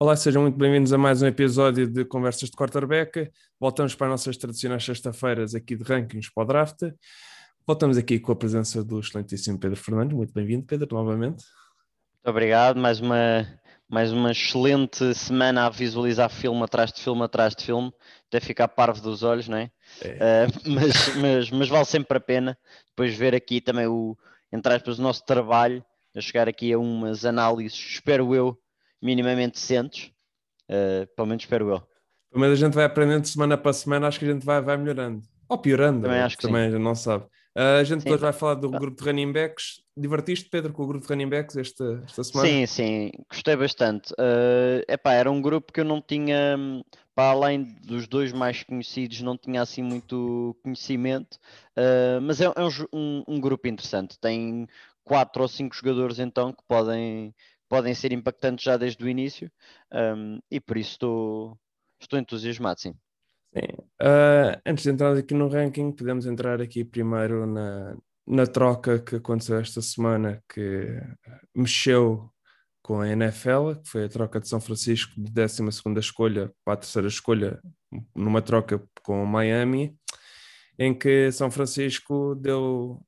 Olá, sejam muito bem-vindos a mais um episódio de Conversas de Quarterback. Voltamos para as nossas tradicionais sexta-feiras aqui de rankings para o draft. Voltamos aqui com a presença do excelentíssimo Pedro Fernandes. Muito bem-vindo, Pedro, novamente. Muito obrigado. Mais uma, mais uma excelente semana a visualizar filme atrás de filme atrás de filme, até ficar parvo dos olhos, não é? é. Uh, mas, mas, mas vale sempre a pena depois ver aqui também o, entre aspas, o nosso trabalho, a chegar aqui a umas análises, espero eu, minimamente decentes, uh, pelo menos espero eu. Mas a gente vai aprendendo semana para semana, acho que a gente vai, vai melhorando. Ou piorando, também, acho que também sim. não sabe. Uh, a gente sim. depois vai falar do grupo de running backs. Divertiste, Pedro, com o grupo de running backs esta, esta semana? Sim, sim, gostei bastante. Uh, epá, era um grupo que eu não tinha, para além dos dois mais conhecidos, não tinha assim muito conhecimento, uh, mas é, é um, um, grupo interessante. Tem quatro ou cinco jogadores então que podem, podem ser impactantes já desde o início um, e por isso estou, estou entusiasmado, sim. sim. Uh, antes de entrar aqui no ranking, podemos entrar aqui primeiro na, na troca que aconteceu esta semana, que mexeu com a NFL, que foi a troca de São Francisco de 12 escolha para a terceira escolha, numa troca com Miami, em que São Francisco deu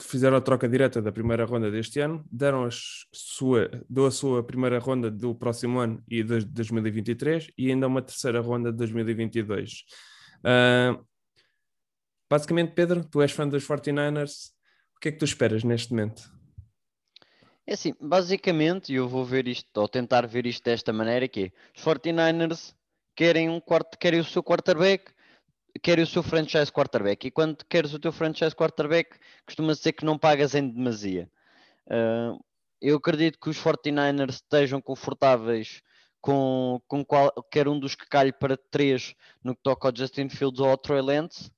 fizeram a troca direta da primeira ronda deste ano, deram a sua, deu a sua primeira ronda do próximo ano e de 2023 e ainda uma terceira ronda de 2022. Uh, basicamente, Pedro, tu és fã dos 49ers, o que é que tu esperas neste momento? É assim, basicamente, eu vou ver isto, ou tentar ver isto desta maneira, que é, os 49ers querem, um quarto, querem o seu quarterback, quer o seu franchise quarterback. E quando queres o teu franchise quarterback, costuma ser que não pagas em demasia. Uh, eu acredito que os 49ers estejam confortáveis com, com qualquer um dos que calhe para três no que toca ao Justin Fields ou ao Troy Lance.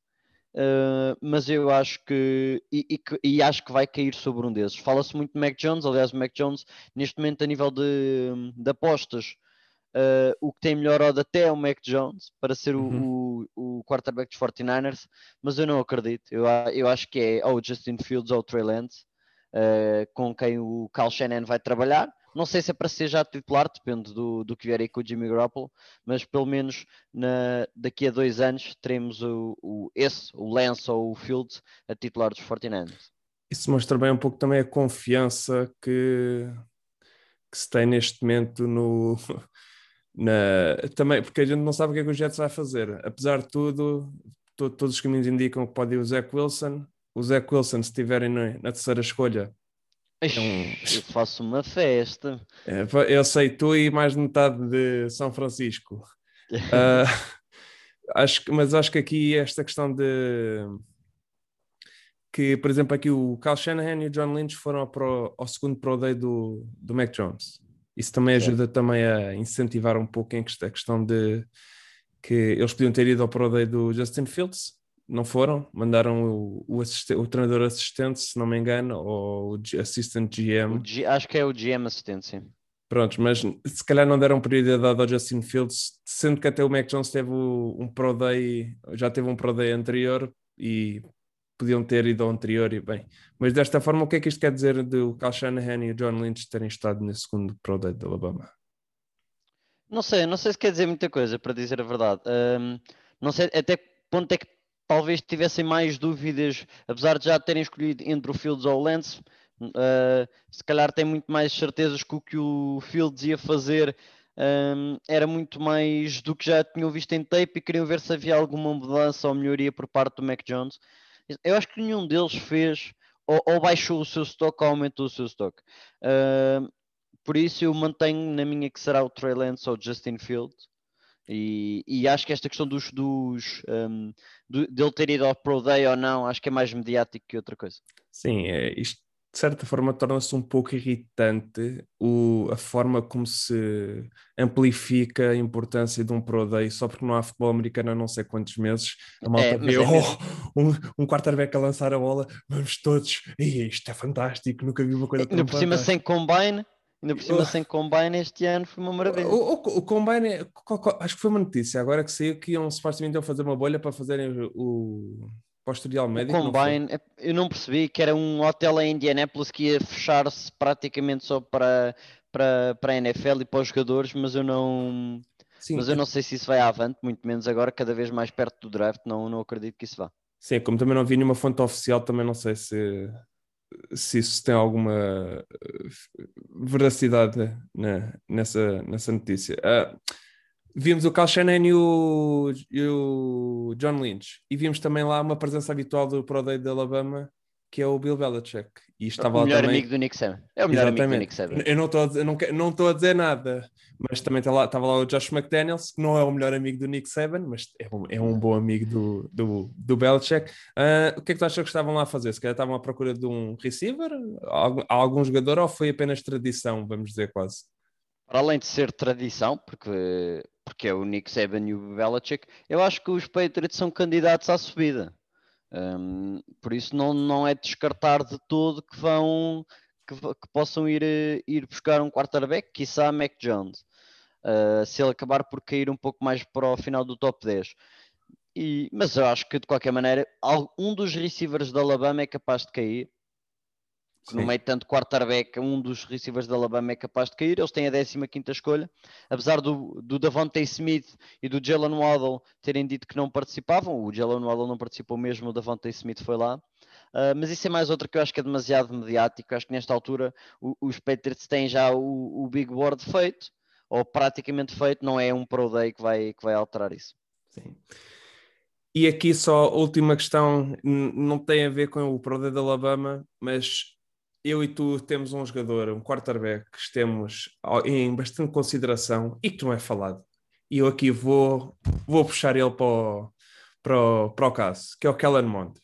Uh, mas eu acho que e, e, e, acho que vai cair sobre um desses. Fala-se muito de Mac Jones, aliás, o Mac Jones, neste momento, a nível de, de apostas, Uh, o que tem melhor odd até é o Mac Jones para ser o, uhum. o, o, quarterback dos 49ers, mas eu não acredito. Eu, eu acho que é ou o Justin Fields ou o Trey Lance uh, com quem o Cal Shannon vai trabalhar. Não sei se é para ser já titular, depende do, do que vier aí com o Jimmy Garoppolo, mas pelo menos na, daqui a dois anos teremos o, o, esse, o Lance ou o Fields, a titular dos 49ers. Isso mostra bem um pouco também a confiança que, que se tem neste momento no, na, também, porque a gente não sabe o que é que o Jets vai fazer. Apesar de tudo, to, todos os caminhos indicam que pode ir o Zach Wilson. O Zach Wilson, se estiverem na, na terceira escolha, é um... Eu faço uma festa. É, eu sei, tu e mais metade de São Francisco. uh, acho, mas acho que aqui esta questão de que, por exemplo, aqui o Kyle Shanahan e o John Lynch foram ao, pro, ao segundo Pro Day do, do Mac Jones. Isso também ajuda Sim. também a incentivar um pouco a questão de que eles podiam ter ido ao Pro Day do Justin Fields, não foram, mandaram o, o, o treinador assistente, se não me engano, ou o assistant GM. G, acho que é o GM assistente, sim. Prontos, mas se calhar não deram prioridade ao Justin Fields, sendo que até o Mac Jones teve um Pro Day, já teve um Pro Day anterior e podiam ter ido ao anterior e bem. Mas desta forma, o que é que isto quer dizer do Cal Shanahan e o John Lynch terem estado nesse segundo Pro Day de Alabama? Não sei, não sei se quer dizer muita coisa, para dizer a verdade. Um, não sei até que ponto é que talvez tivessem mais dúvidas, apesar de já terem escolhido entre o Fields ou o Lance, uh, se calhar têm muito mais certezas que o que o Fields ia fazer um, era muito mais do que já tinham visto em tape e queriam ver se havia alguma mudança ou melhoria por parte do Mac Jones. Eu acho que nenhum deles fez ou, ou baixou o seu stock ou aumentou o seu stock. Uh, por isso eu mantenho na minha que será o Trey Lance ou Justin Field. E, e, acho que esta questão dos, dos um, do, dele ter ido ao Pro Day ou não, acho que é mais mediático que outra coisa. Sim, é, isto de certa forma torna-se um pouco irritante o, a forma como se amplifica a importância de um Pro Day só porque não há futebol americano há não sei quantos meses. A malta é, vê é oh, um, um quarterback a lançar a bola, vamos todos, e isto é fantástico, nunca vi uma coisa tão Ainda por cima sem combine, ainda por cima sem combine este ano foi uma maravilha. O, o, o combine, acho que foi uma notícia agora que saiu que iam supostamente fazer uma bolha para fazerem o para o historial médico? Combine, não eu não percebi que era um hotel em Indianapolis que ia fechar-se praticamente só para, para, para a NFL e para os jogadores, mas eu não. Sim, mas eu não sei se isso vai avante, muito menos agora, cada vez mais perto do draft, não, não acredito que isso vá. Sim, como também não vi nenhuma fonte oficial, também não sei se, se isso tem alguma eh, veracidade né, nessa, nessa notícia. Uh, vimos o Cal Shannon e o, e o John Lynch, e vimos também lá uma presença habitual do Pro Day de Alabama, que é o Bill Belichick. E estava o melhor também... amigo do Nick Saban. É o melhor Exatamente. amigo do Nick Saban. Eu não estou a dizer, não, não estou a dizer nada, mas também estava lá, estava lá o Josh McDaniels, que não é o melhor amigo do Nick Saban, mas é um, é um bom amigo do, do, do Belichick. Uh, o que é que tu achas que estavam lá a fazer? Se calhar estavam à procura de um receiver, algum, algum jogador, ou foi apenas tradição, vamos dizer quase? Para além de ser tradição, porque, porque é o Nick Saban e o Belichick, eu acho que os Patriots são candidatos à subida. Um, por isso não, não é descartar de todo que vão que, que possam ir, eh, ir buscar um quarterback, quiçá Mac Jones, uh, se ele acabar por cair um pouco mais para o final do top 10. E, mas eu acho que de qualquer maneira um dos receivers da Alabama é capaz de cair que no meio de tanto quarterback, um dos receivers da Alabama é capaz de cair. Eles têm a 15 escolha. Apesar do, do Davante Smith e do Jalen Waddle terem dito que não participavam, o Jalen Waddle não participou mesmo, o Davante Smith foi lá. Uh, mas isso é mais outra que eu acho que é demasiado mediático. Eu acho que nesta altura o, os Patriots têm já o, o, Big Board feito, ou praticamente feito, não é um Pro Day que vai, que vai alterar isso. Sim. E aqui só última questão, não tem a ver com o Pro Day da Alabama, mas eu e tu temos um jogador, um quarterback, que temos em bastante consideração e que não é falado. E eu aqui vou, vou puxar ele para o, para, o, para o caso, que é o Kellen Mond.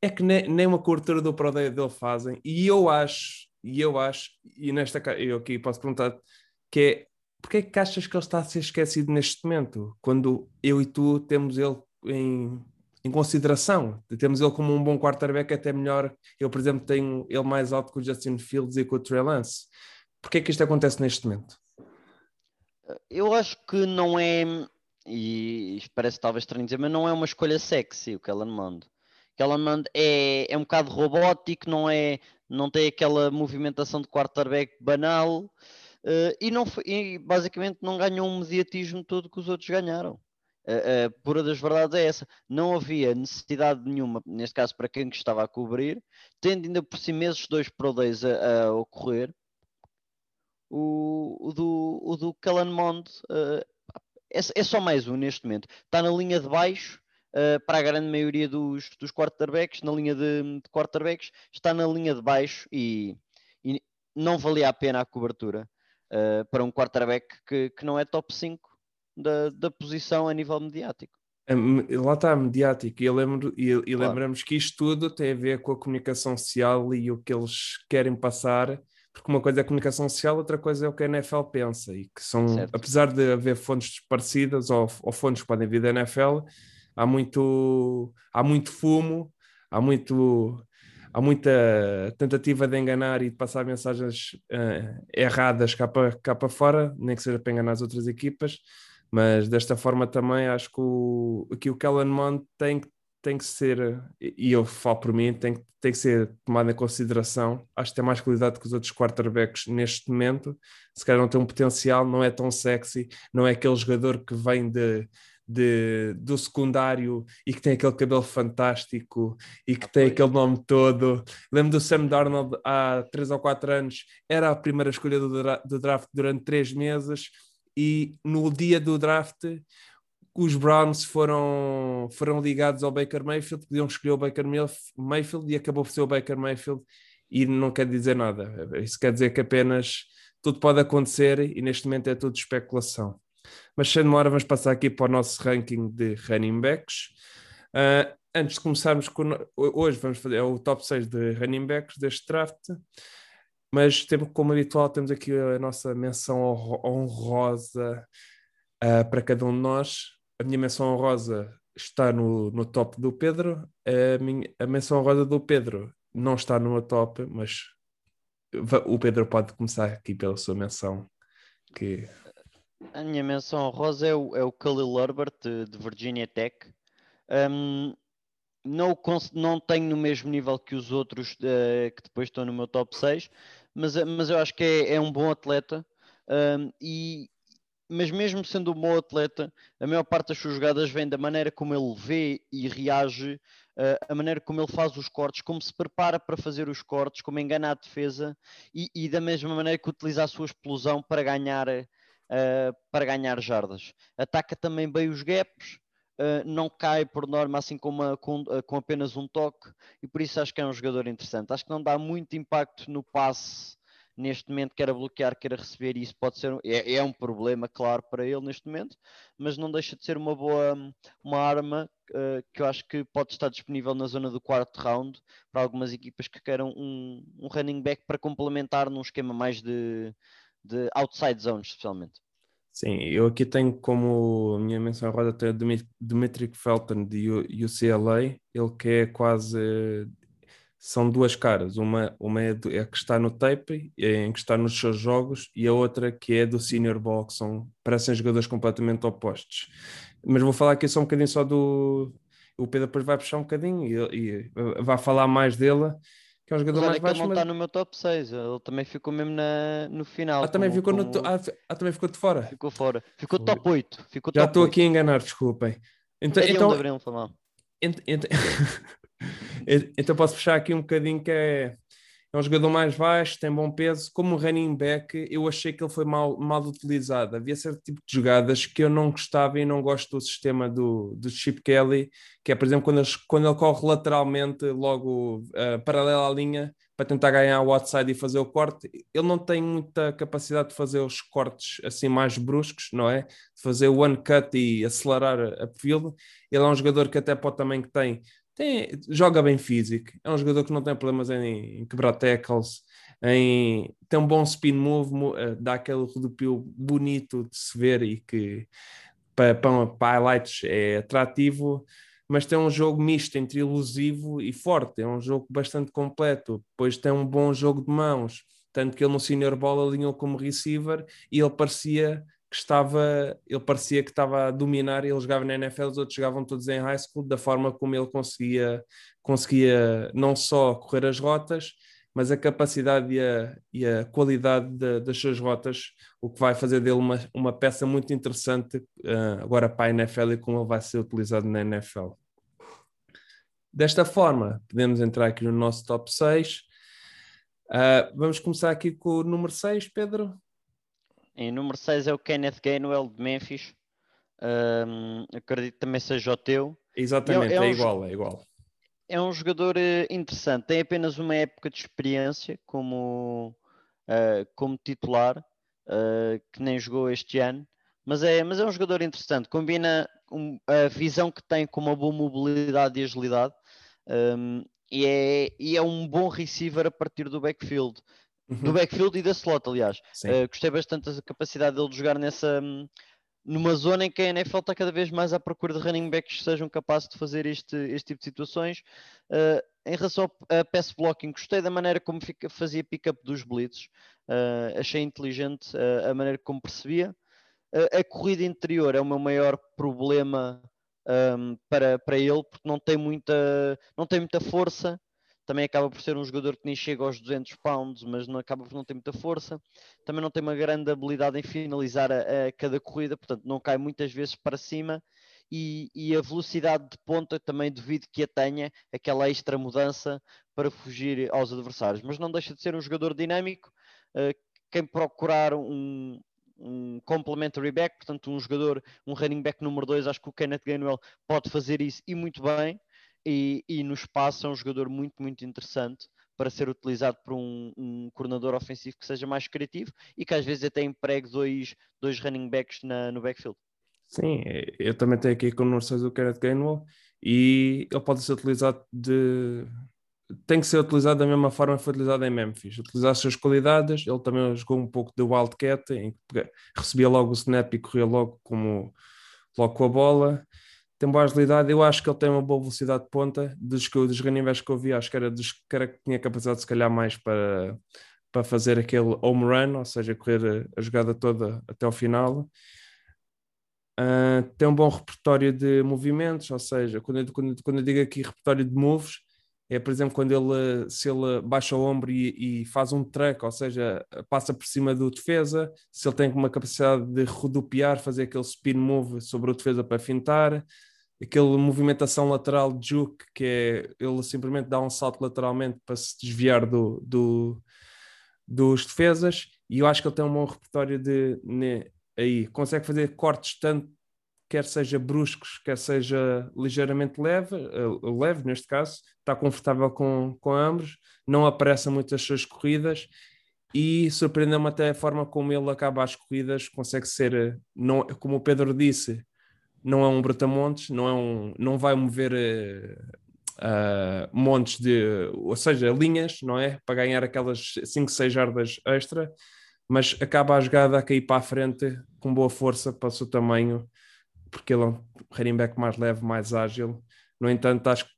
É que nem, nem uma cobertura do Pro Day dele fazem, e eu acho, e eu acho, e nesta eu aqui posso perguntar que é porque é que achas que ele está a ser esquecido neste momento, quando eu e tu temos ele em em consideração. Temos ele como um bom quarterback, até melhor. Eu, por exemplo, tenho ele mais alto que o Justin Fields e com o Trey Lance. Porquê é que isto acontece neste momento? Eu acho que não é, e isto parece talvez estranho dizer, mas não é uma escolha sexy o Kellen Mond. Kellen Mond é, é um bocado robótico, não, é, não tem aquela movimentação de quarterback banal uh, e, não, e basicamente não ganhou um mediatismo todo que os outros ganharam. A, pura das verdades é essa. Não havia necessidade nenhuma, neste caso para quem que estava a cobrir, tendo ainda por si meses dois Pro Days a, a ocorrer, o, o, do, o do Callan Mond uh, é, é, só mais um neste momento. Está na linha de baixo uh, para a grande maioria dos, dos quarterbacks, na linha de, de quarterbacks, está na linha de baixo e, e não valia a pena a cobertura uh, para um quarterback que, que não é top 5 da, da posição a nível mediático. Lá está, mediático, e, lembro, e, e claro. lembramos que isto tudo tem a ver com a comunicação social e o que eles querem passar, porque uma coisa é a comunicação social, outra coisa é o que a NFL pensa, e que são, certo. apesar de haver fontes parecidas ou, ou fontes que podem vir da NFL, há muito, há muito fumo, há muito há muita tentativa de enganar e de passar mensagens uh, erradas cá para, cá para fora, nem que seja para enganar as outras equipas. Mas desta forma também acho que o, aqui o Kellen Mond tem, tem que ser, e eu falo por mim, tem, tem que ser tomado em consideração. Acho que tem mais qualidade que os outros quarterbacks neste momento. Se calhar não tem um potencial, não é tão sexy, não é aquele jogador que vem de, de, do secundário e que tem aquele cabelo fantástico e que ah, tem aquele nome todo. Lembro do Sam Darnold há 3 ou 4 anos, era a primeira escolha do, do draft durante 3 meses e no dia do draft os Browns foram, foram ligados ao Baker Mayfield, podiam escolher o Baker Mayfield e acabou por ser o Baker Mayfield e não quer dizer nada. Isso quer dizer que apenas tudo pode acontecer e neste momento é tudo especulação. Mas sem demora, vamos passar aqui para o nosso ranking de running backs. Uh, antes de começarmos com. Hoje vamos fazer é o top 6 de running backs deste draft. Mas temos, como habitual, temos aqui a nossa menção honrosa uh, para cada um de nós. A minha menção honrosa está no, no top do Pedro. A, minha, a menção honrosa do Pedro não está no meu top, mas o Pedro pode começar aqui pela sua menção. Que... A minha menção honrosa é o, é o Khalil Herbert de, de Virginia Tech. Um, não, não tenho no mesmo nível que os outros uh, que depois estão no meu top 6, mas, mas eu acho que é, é um bom atleta. Um, e, mas mesmo sendo um bom atleta, a maior parte das suas jogadas vem da maneira como ele vê e reage, uh, a maneira como ele faz os cortes, como se prepara para fazer os cortes, como engana a defesa e, e da mesma maneira que utiliza a sua explosão para ganhar, uh, para ganhar jardas. Ataca também bem os gaps, uh, não cai por norma assim com, uma, com, com apenas um toque e por isso acho que é um jogador interessante. Acho que não dá muito impacto no passe neste momento quer bloquear, quer receber, e isso pode ser é, é, um problema, claro, para ele neste momento, mas não deixa de ser uma boa uma arma uh, que eu acho que pode estar disponível na zona do quarto round para algumas equipas que queiram um, um running back para complementar num esquema mais de, de outside zones, especialmente. Sim, eu aqui tenho como minha menção roda até Dimitri Felton de UCLA, ele que é quase são duas caras. Uma, uma é, do, é que está no tape, é em que está nos seus jogos, e a outra que é do Senior Ball, que são, parecem jogadores completamente opostos. Mas vou falar aqui só um bocadinho só do. O Pedro depois vai puxar um bocadinho e, e vai falar mais dele, que é um jogador mas mais baixo. Ele não mas... está no meu top 6, ele também ficou mesmo na, no final. Ah, também, como, ficou como... No, ah, ah, também ficou de fora? Ficou fora. Ficou Foi. top 8. Ficou Já estou aqui a enganar, desculpem. Então, então, abril, ent, ent, então posso puxar aqui um bocadinho que é, é um jogador mais baixo, tem bom peso. Como running back, eu achei que ele foi mal, mal utilizado. Havia certo tipo de jogadas que eu não gostava e não gosto do sistema do, do Chip Kelly, que é, por exemplo, quando quando ele corre lateralmente, logo uh, paralelo à linha, para tentar ganhar o outside e fazer o corte. Ele não tem muita capacidade de fazer os cortes assim mais bruscos, não é? De fazer o one cut e acelerar a field. Ele é um jogador que até pode também que tem tem, joga bem físico, é um jogador que não tem problemas em, em quebrar tackles, em, tem um bom spin move, uh, dá aquele rodopio bonito de se ver e que para, para, para highlights é atrativo, mas tem um jogo misto entre ilusivo e forte, é um jogo bastante completo, depois tem um bom jogo de mãos, tanto que ele no senior ball alinhou como receiver e ele parecia que estava, ele parecia que estava a dominar, ele jogava na NFL, os outros jogavam todos em high school, da forma como ele conseguia, conseguia não só correr as rotas, mas a capacidade e a, e a qualidade de, das suas rotas, o que vai fazer dele uma, uma peça muito interessante uh, agora para a NFL e como ele vai ser utilizado na NFL. Desta forma, podemos entrar aqui no nosso top 6. Uh, ah, vamos começar aqui com o número 6, Pedro. Em número 6 é o Kenneth Gainwell de Memphis. Um, acredito que também seja o teu. Exatamente, é, é, é um, igual, é igual. É um jogador uh, interessante, tem apenas uma época de experiência como, uh, como titular, uh, que nem jogou este ano, mas é, mas é um jogador interessante, combina um, a visão que tem com uma boa mobilidade e agilidade, um, e, é, e é um bom receiver a partir do backfield uhum. do backfield e da slot, aliás. Uh, gostei bastante da capacidade dele de jogar nessa. Hum, numa zona em que a NFL está cada vez mais à procura de running backs que sejam capazes de fazer este, este tipo de situações. Uh, em relação a pass blocking, gostei da maneira como fica, fazia pick-up dos blitzes. Uh, achei inteligente uh, a maneira como percebia. a corrida interior é o meu maior problema um, para, para ele, porque não tem muita, não tem muita força também acaba por ser um jogador que nem chega aos 200 pounds, mas não acaba por não ter muita força. Também não tem uma grande habilidade em finalizar a, a cada corrida, portanto não cai muitas vezes para cima. E, e, a velocidade de ponta também duvido que a tenha, aquela extra mudança para fugir aos adversários. Mas não deixa de ser um jogador dinâmico. Uh, quem procurar um, um complementary back, portanto um jogador, um running back número 2, acho que o Kenneth Gainwell pode fazer isso e muito bem e, e no espaço é um jogador muito, muito interessante para ser utilizado por um, um coordenador ofensivo que seja mais criativo e que às vezes até empregue dois, dois running backs na, no backfield. Sim, eu também tenho aqui com o do Kenneth Gainwell e ele pode ser utilizado de. Tem que ser utilizado da mesma forma que foi utilizado em Memphis. Utilizar as suas qualidades. Ele também jogou um pouco de Wildcat, em que recebia logo o snap e corria logo, como, logo com a bola tem boa agilidade. Eu acho que ele tem uma boa velocidade de ponta. Dos, dos running que eu vi, acho que era dos que tinha capacidade, se calhar, mais para, para fazer aquele home run, ou seja, correr a, a jogada toda até ao final. Uh, tem um bom repertório de movimentos, ou seja, quando eu, quando, quando eu digo aqui repertório de moves, é, por exemplo, quando ele, se ele baixa o ombro e, e, faz um truck, ou seja, passa por cima do defesa, se ele tem uma capacidade de rodopiar, fazer aquele spin move sobre o defesa para fintar, aquele movimentação lateral de juke, que é ele simplesmente dá um salto lateralmente para se desviar do, do dos defesas, e eu acho que ele tem um bom repertório de ne, aí, consegue fazer cortes tanto quer seja bruscos, quer seja ligeiramente leve, uh, leve neste caso, está confortável com, com ambos, não apressa muito as suas corridas e surpreendeu-me até a forma como ele acaba as corridas, consegue ser, eh, não, como o Pedro disse, não é um brutamontes, não, é um, não vai mover uh, montes de, ou seja, linhas, não é? Para ganhar aquelas 5, 6 jardas extra, mas acaba a jogada a cair para a frente com boa força para o seu tamanho porque ele é um running back mais leve, mais ágil. No entanto, acho que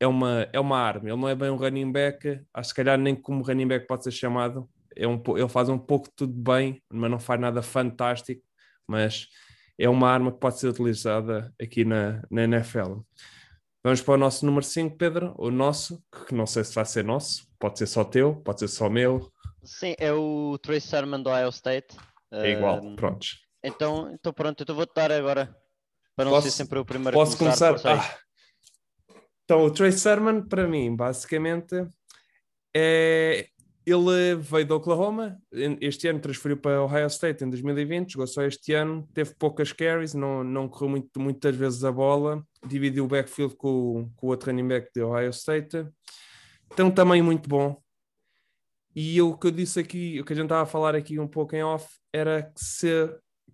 é uma, é uma arma. Ele não é bem um running back, acho que se calhar nem como running back pode ser chamado. É um, ele faz um pouco tudo bem, mas não faz nada fantástico. Mas é uma arma que pode ser utilizada aqui na, na NFL. Vamos para o nosso número 5, Pedro, o nosso, que não sei se vai ser nosso, pode ser só teu, pode ser só meu. Sim, é o Trace Sermon do Ohio State. É igual, uh, prontos. Então, então pronto, eu vou dar agora para não posso, ser sempre o primeiro posso a começar. começar? Ah. Então, o Trey Sermon, para mim, basicamente, é... ele veio do Oklahoma, este ano transferiu para Ohio State em 2020, jogou só este ano, teve poucas carries, não, não correu muito, muitas vezes a bola, dividiu o backfield com, com o outro running back de Ohio State. Tem um tamanho muito bom, e o que eu disse aqui, o que a gente estava a falar aqui um pouco em off, era que se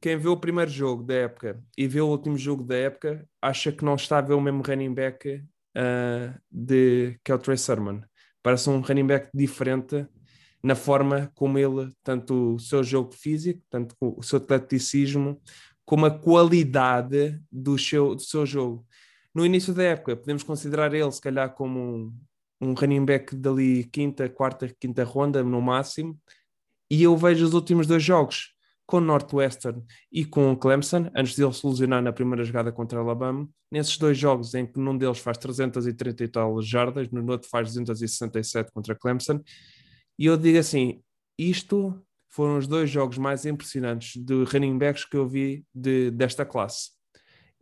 quem vê o primeiro jogo da época e vê o último jogo da época acha que não está a ver o mesmo running back uh, de, que é o Trey Sermon. Parece um running back diferente na forma como ele, tanto o seu jogo físico, tanto o seu atleticismo, como a qualidade do seu, do seu jogo. No início da época, podemos considerar ele, se calhar, como um, um running back dali quinta, quarta, quinta ronda, no máximo, e eu vejo os últimos dois jogos com Northwestern e com Clemson, antes de ele se lesionar na primeira jogada contra Alabama. Nesses dois jogos, em que num deles faz 330 e tal jardas, no outro faz 267 contra Clemson. E eu digo assim: isto foram os dois jogos mais impressionantes de running backs que eu vi de, desta classe.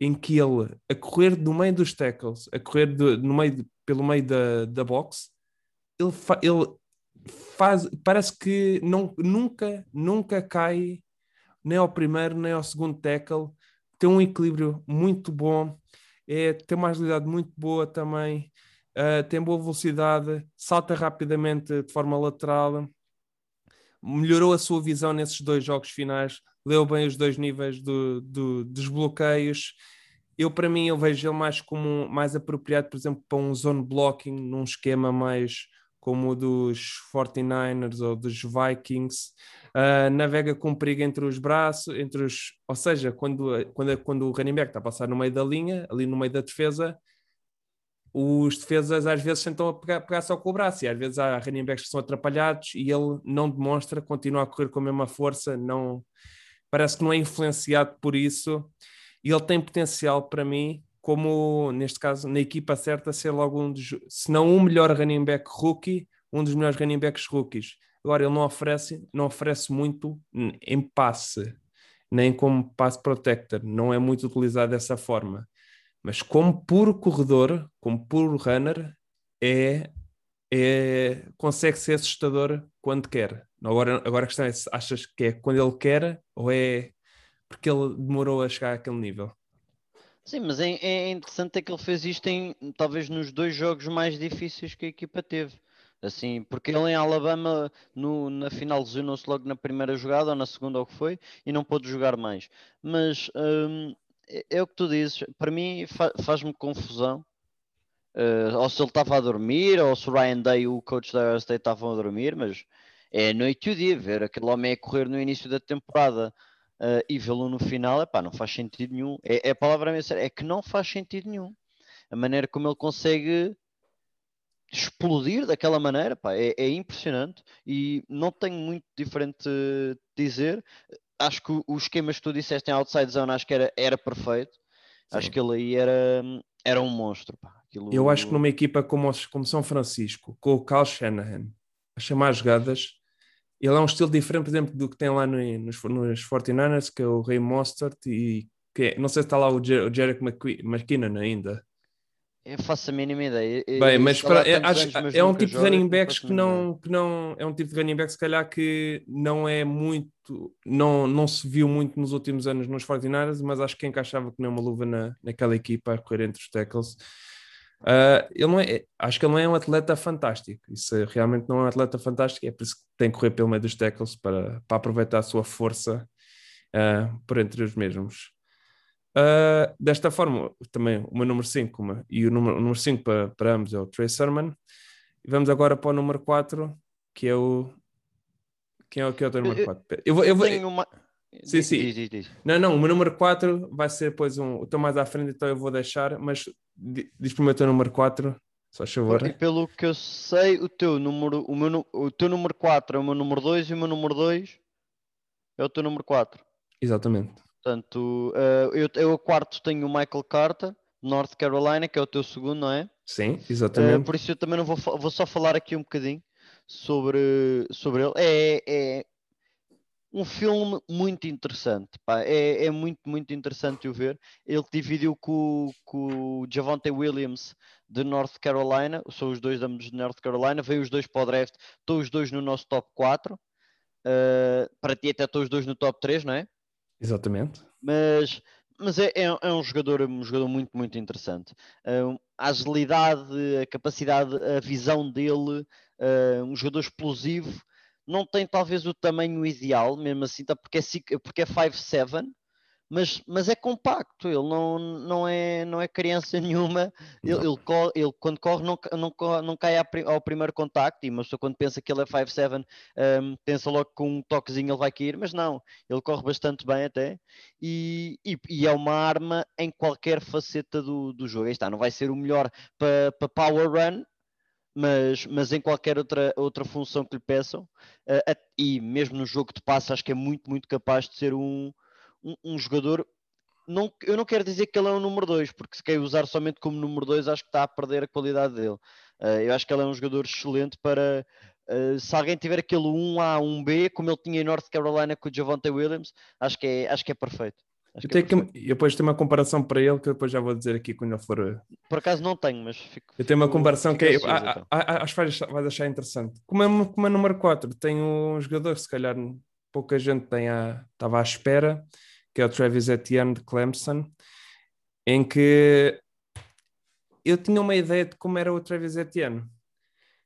Em que ele, a correr do meio dos tackles, a correr no meio, pelo meio da, da box, ele, fa, ele faz, parece que não, nunca, nunca cai nem ao primeiro nem ao segundo tackle. Tem um equilíbrio muito bom, é, tem uma agilidade muito boa também, uh, tem boa velocidade, salta rapidamente de forma lateral, melhorou a sua visão nesses dois jogos finais, leu bem os dois níveis do, do, dos bloqueios. Eu, para mim, eu vejo ele mais como mais apropriado, por exemplo, para um zone blocking, num esquema mais como o dos 49ers ou dos Vikings, uh, navega com perigo entre os braços, entre os, ou seja, quando, quando, quando o running back está a passar no meio da linha, ali no meio da defesa, os defesas às vezes tentam pegar, pegar só com o braço e às vezes há running backs que são atrapalhados e ele não demonstra, continua a correr com a mesma força, não parece que não é influenciado por isso e ele tem potencial para mim como neste caso na equipa certa ser logo um dos, se não um melhor running back rookie, um dos melhores running backs rookies. Agora ele não oferece, não oferece muito em passe, nem como pass protector, não é muito utilizado dessa forma. Mas como puro corredor, como puro runner, é, é consegue ser assustador quando quer. Agora, agora a questão é se achas que é quando ele quer ou é porque ele demorou a chegar àquele nível? Sim, mas é, é interessante é que ele fez isto em talvez nos dois jogos mais difíceis que a equipa teve. Assim, porque ele em Alabama no, na final lesionou-se logo na primeira jogada ou na segunda ou o que foi e não pôde jogar mais. Mas hum, é, é, o que tu dizes, para mim fa faz-me confusão. Uh, ou se ele estava a dormir, ou se o Ryan Day, o coach da State, estavam a dormir, mas é a noite e o dia ver aquele homem a correr no início da temporada uh, e vê-lo no final, epá, não faz sentido nenhum. É, é a palavra mesmo, é que não faz sentido nenhum. A maneira como ele consegue explodir daquela maneira, pá, é, é, impressionante e não tenho muito diferente de dizer. Acho que os esquemas que tu disseste em outside zone acho que era, era perfeito. Sim. Acho que ele aí era, era um monstro. Aquilo... Eu acho que numa equipa como, como São Francisco, com o Cal Shanahan, a chamar jogadas, ele é um estilo diferente, por exemplo, do que tem lá no, nos, nos 49ers, que é o Ray Mostert, e que é, não sei se está lá o, Jer o Jerick McKinnon ainda. Eu faço a mínima ideia. Bem, mas para, é, acho, é um tipo de running backs que não, que não é um tipo de running backs se calhar que não é muito, não, não se viu muito nos últimos anos nos 49ers, mas acho que encaixava que nem uma luva na, naquela equipa a correr entre os tackles. Uh, ele não é, acho que ele não é um atleta fantástico. Isso realmente não é um atleta fantástico, é por isso que tem que correr pelo meio dos tackles para, para aproveitar a sua força uh, por entre os mesmos. Uh, desta forma, também o meu número 5 e o número, o número 5 para, para ambos é o Trey Sermon. E vamos agora para o número 4, que é o. Quem é o, que é o teu número 4? Eu, vou. Eu vou... Uma... Sim, diz, sim. Diz, diz, diz. Não, não, o meu número 4 vai ser depois um. Estou mais à frente, então eu vou deixar, mas diz primeiro o teu número 4, só favor. E pelo que eu sei, o teu número, o meu, o teu número 4 é o meu número 2 e o meu número 2 é o teu número 4. Exatamente. Portanto, uh, eu, eu a quarto tenho o Michael Carter, North Carolina, que é o teu segundo, não é? Sim, exatamente. Uh, por isso eu também não vou, vou só falar aqui um bocadinho sobre, sobre ele. É, é um filme muito interessante, pá. É, é muito, muito interessante o ver. Ele dividiu com, com o Javante Williams de North Carolina, são os dois de North Carolina, veio os dois para o draft, estão os dois no nosso top 4. Uh, eh, para ti até estão os dois no top 3, não é? Exatamente. Mas, mas é, é, é um, jogador, um jogador muito, muito interessante. Uh, a agilidade, a capacidade, a visão dele, uh, um jogador explosivo. Não tem talvez o tamanho ideal, mesmo assim, tá, porque é, porque é 5'7", mas, mas é compacto, ele não, não, é, não é criança nenhuma, ele, ele, corre, ele, quando corre não, não, não cai ao primeiro contacto, e uma pessoa quando pensa que ele é 5'7", um, pensa logo que com um toquezinho ele vai cair, mas não, ele corre bastante bem até, e, e, e é uma arma em qualquer faceta do, do jogo, Aí está, não vai ser o melhor para pa power run, mas, mas em qualquer outra, outra função que lhe peçam, uh, e mesmo no jogo de passe, acho que é muito, muito capaz de ser um, um, um jogador. Não, eu não quero dizer que ele é um número 2, porque se quer usar somente como número 2, acho que está a perder a qualidade dele. Uh, eu acho que ele é um jogador excelente para. Uh, se alguém tiver aquele 1A, 1B, como ele tinha em North Carolina com o Javante Williams, acho que é, acho que é perfeito. eu, tenho é que, eu depois tenho uma comparação para ele que eu depois já vou dizer aqui quando ele for. Eh, Por acaso não tenho, mas fico. Eu tenho uma comparação que é, então. acho que vais, achar interessante. Como é, como é número 4, tenho um jogador que se calhar pouca gente tem a, estava à espera, que é o Travis Etienne de Clemson, em que eu tinha uma ideia de como era o Travis Etienne.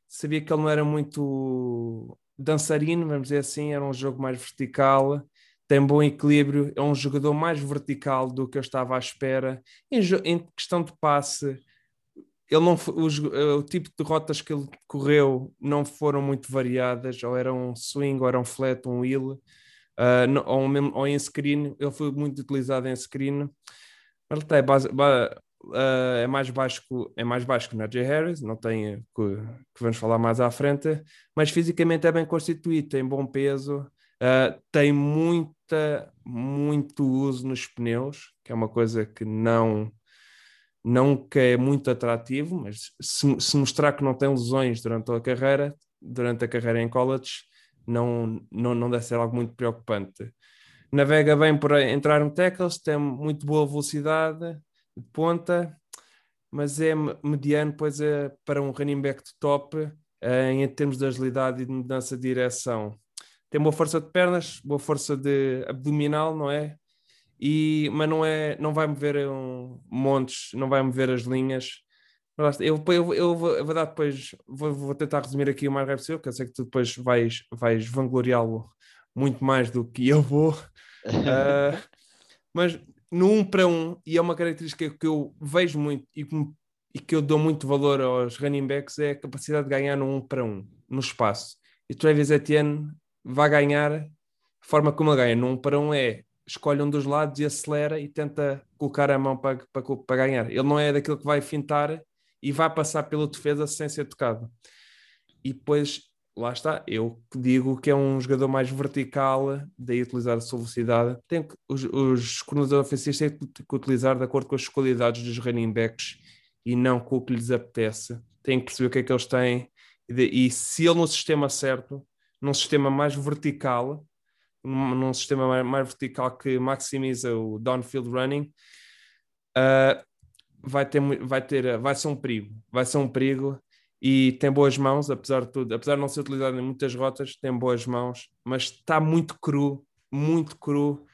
Sabia que ele não era muito dançarino, vamos dizer assim, era um jogo mais vertical, tem bom equilíbrio, é um jogador mais vertical do que eu estava à espera. Em, em questão de passe, ele não o, o, tipo de rotas que ele correu não foram muito variadas, ou era um swing, ou era um flat, um wheel uh, ou, mesmo, ou em screen, ele foi muito utilizado em screen. Ele tem base, ba, uh, é mais baixo que, é mais baixo que o Najee Harris, não tem que, que, vamos falar mais à frente, mas fisicamente é bem constituído, tem bom peso, uh, tem muita, muito uso nos pneus, que é uma coisa que não não que é muito atrativo, mas se, se, mostrar que não tem lesões durante a carreira, durante a carreira em college, não, não, não deve ser algo muito preocupante. Navega bem por entrar no tackles, tem muito boa velocidade de ponta, mas é mediano pois é, para um running back de top é, em termos de agilidade e de mudança de direção. Tem boa força de pernas, boa força de abdominal, não é? E, mas não é, não vai mover um, montes, não vai mover as linhas, eu, eu, eu, vou, eu, vou, dar depois, vou, vou, tentar resumir aqui o mais rápido possível, que eu sei que tu depois vais, vais vangloriá-lo muito mais do que eu vou. Uh, mas no um para um, e é uma característica que eu vejo muito e que, e que eu dou muito valor aos running backs, é a capacidade de ganhar no um para um, no espaço. E Travis Etienne vai ganhar, a forma como ele ganha no um para um é escolhe um dos lados e acelera e tenta colocar a mão para, para, para ganhar. Ele não é daquilo que vai fintar e vai passar pela defesa sem ser tocado. E depois, lá está, eu digo que é um jogador mais vertical, daí utilizar a sua velocidade. Tem que, os, os coordenadores ofensivos têm que utilizar de acordo com as qualidades dos running backs e não com o que lhes apetece. Têm que perceber o que é que eles têm e, e se ele no sistema certo, num sistema mais vertical, num, num sistema mais, mais, vertical que maximiza o downfield running, uh, vai ter, vai ter, vai ser um perigo, vai ser um perigo e tem boas mãos, apesar de tudo, apesar de não ser utilizado em muitas rotas, tem boas mãos, mas está muito cru, muito cru,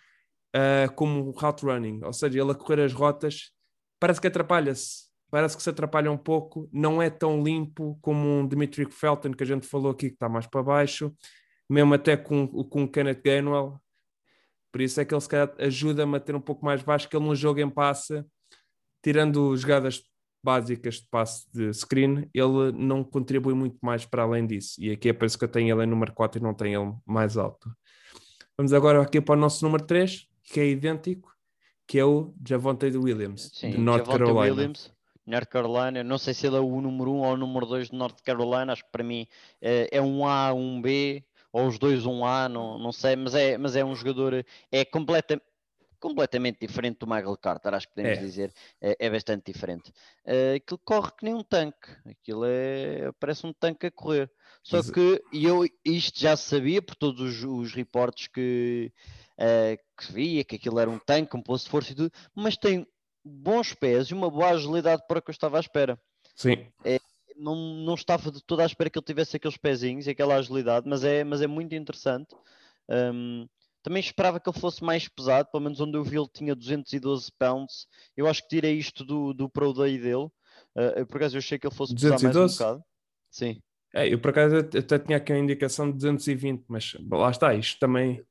uh, como route running, ou seja, ele a correr as rotas parece que atrapalha-se, parece que se atrapalha um pouco, não é tão limpo como um Dimitri Felton que a gente falou aqui, que está mais para baixo, mesmo até com, com o Kenneth Gainwell, por isso é que ele se calhar ajuda-me a ter um pouco mais baixo, que ele no jogo em passe, tirando jogadas básicas de passe de screen, ele não contribui muito mais para além disso. E aqui é por isso que eu tenho ele em número 4 e não tenho ele mais alto. Vamos agora aqui para o nosso número 3, que é idêntico, que é o Javonte Williams, Sim, de North Javonte Carolina. Williams, North Carolina, não sei se ele é o número 1 um ou o número 2 de North Carolina, acho que para mim é, é um A, um B, ou os dois um A, não, não sei, mas é, mas é um jogador, é completa, completamente diferente do Michael Carter, acho que podemos é. dizer, é, é, bastante diferente. Uh, aquilo corre que nem um tanque, aquilo é, parece um tanque a correr. Só Mas... que e eu isto já sabia por todos os, os reportes que, uh, que via, que aquilo era um tanque, um posto de força e tudo, mas tem bons pés e uma boa agilidade para o que eu estava à espera. Sim. É, não, não estava de toda à espera que ele tivesse aqueles pezinhos e aquela agilidade, mas é, mas é muito interessante. Um, também esperava que ele fosse mais pesado, pelo menos onde eu vi ele tinha 212 pounds. Eu acho que tirei isto do, do Pro Day dele. Uh, por acaso eu achei que ele fosse 212? pesar mais um bocado. Sim. É, eu por acaso até tinha aqui uma indicação de 220, mas lá está, isto também.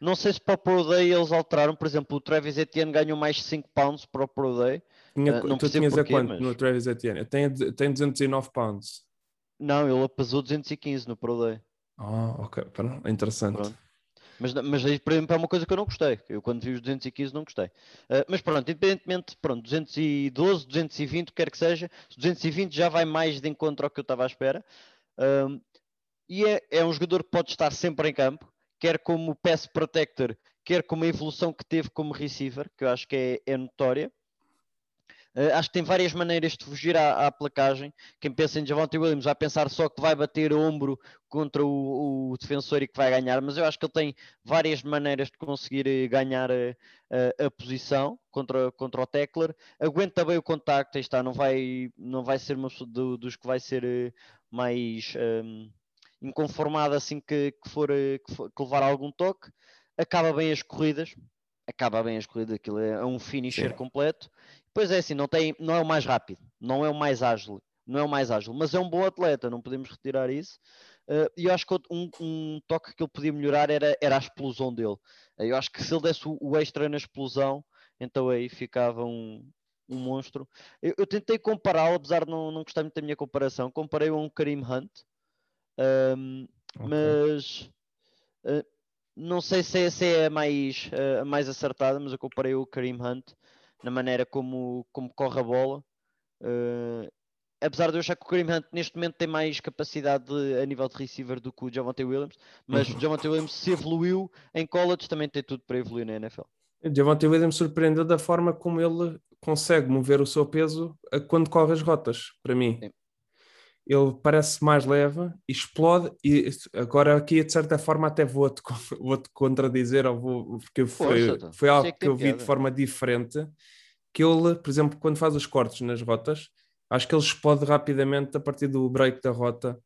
Não sei se para o Pro Day eles alteraram, por exemplo, o Travis Etienne ganhou mais 5 pounds para o Pro Day. Tinha, uh, não tu tinhas porquê, a quanto mas... no Travis Etienne? Eu tenho, tenho 209 pounds. Não, ele pesou 215 no Pro Day. Ah, ok, interessante. Pronto. Mas, mas aí, por exemplo, é uma coisa que eu não gostei. Eu, quando vi os 215, não gostei. Uh, mas pronto, independentemente, pronto, 212, 220, o que quer que seja, 220 já vai mais de encontro ao que eu estava à espera. Uh, e é, é um jogador que pode estar sempre em campo, quer como pass protector, quer como a evolução que teve como receiver, que eu acho que é, é notória. Uh, acho que tem várias maneiras de fugir à, à placagem. Quem pensa em Javonte Williams vai pensar só que vai bater ombro contra o, o, defensor e que vai ganhar, mas eu acho que ele tem várias maneiras de conseguir eh, ganhar a, eh, a, a posição contra, contra o tackler. Aguenta bem o contacto, aí está, não vai, não vai ser uma do, dos que vai ser mais um, inconformado assim que, que, for, que, for, que levar algum toque. Acaba bem as corridas, acaba bem as corridas, aquilo é um finisher Sim. completo Pois é, assim, não, tem, não é o mais rápido, não é o mais ágil, não é o mais ágil, mas é um bom atleta, não podemos retirar isso. Uh, e eu acho que um, um, toque que ele podia melhorar era, era a explosão dele. Uh, eu acho que se ele desse o, o, extra na explosão, então aí ficava um, um monstro. Eu, eu tentei compará-lo, apesar de não, não gostar muito da minha comparação, comparei-o a um Karim Hunt, um, okay. mas uh, não sei se é, se é a mais, uh, mais acertada, mas eu comparei o Karim Hunt na maneira como, como corre a bola. Uh, apesar de eu achar que o Kareem Hunt neste momento tem mais capacidade de, a nível de receiver do que o Javante Williams, mas o Javante Williams se evoluiu em college também tem tudo para evoluir na NFL. O Javante Williams surpreendeu da forma como ele consegue mover o seu peso quando corre as rotas, para mim. Sim. Ele parece mais leve, explode, e agora aqui de certa forma até vou-te vou -te contradizer, ou vou, porque foi, Força, foi algo que, que eu vi de forma diferente, que ele, por exemplo, quando faz os cortes nas rotas, acho que ele explode rapidamente a partir do break da rota.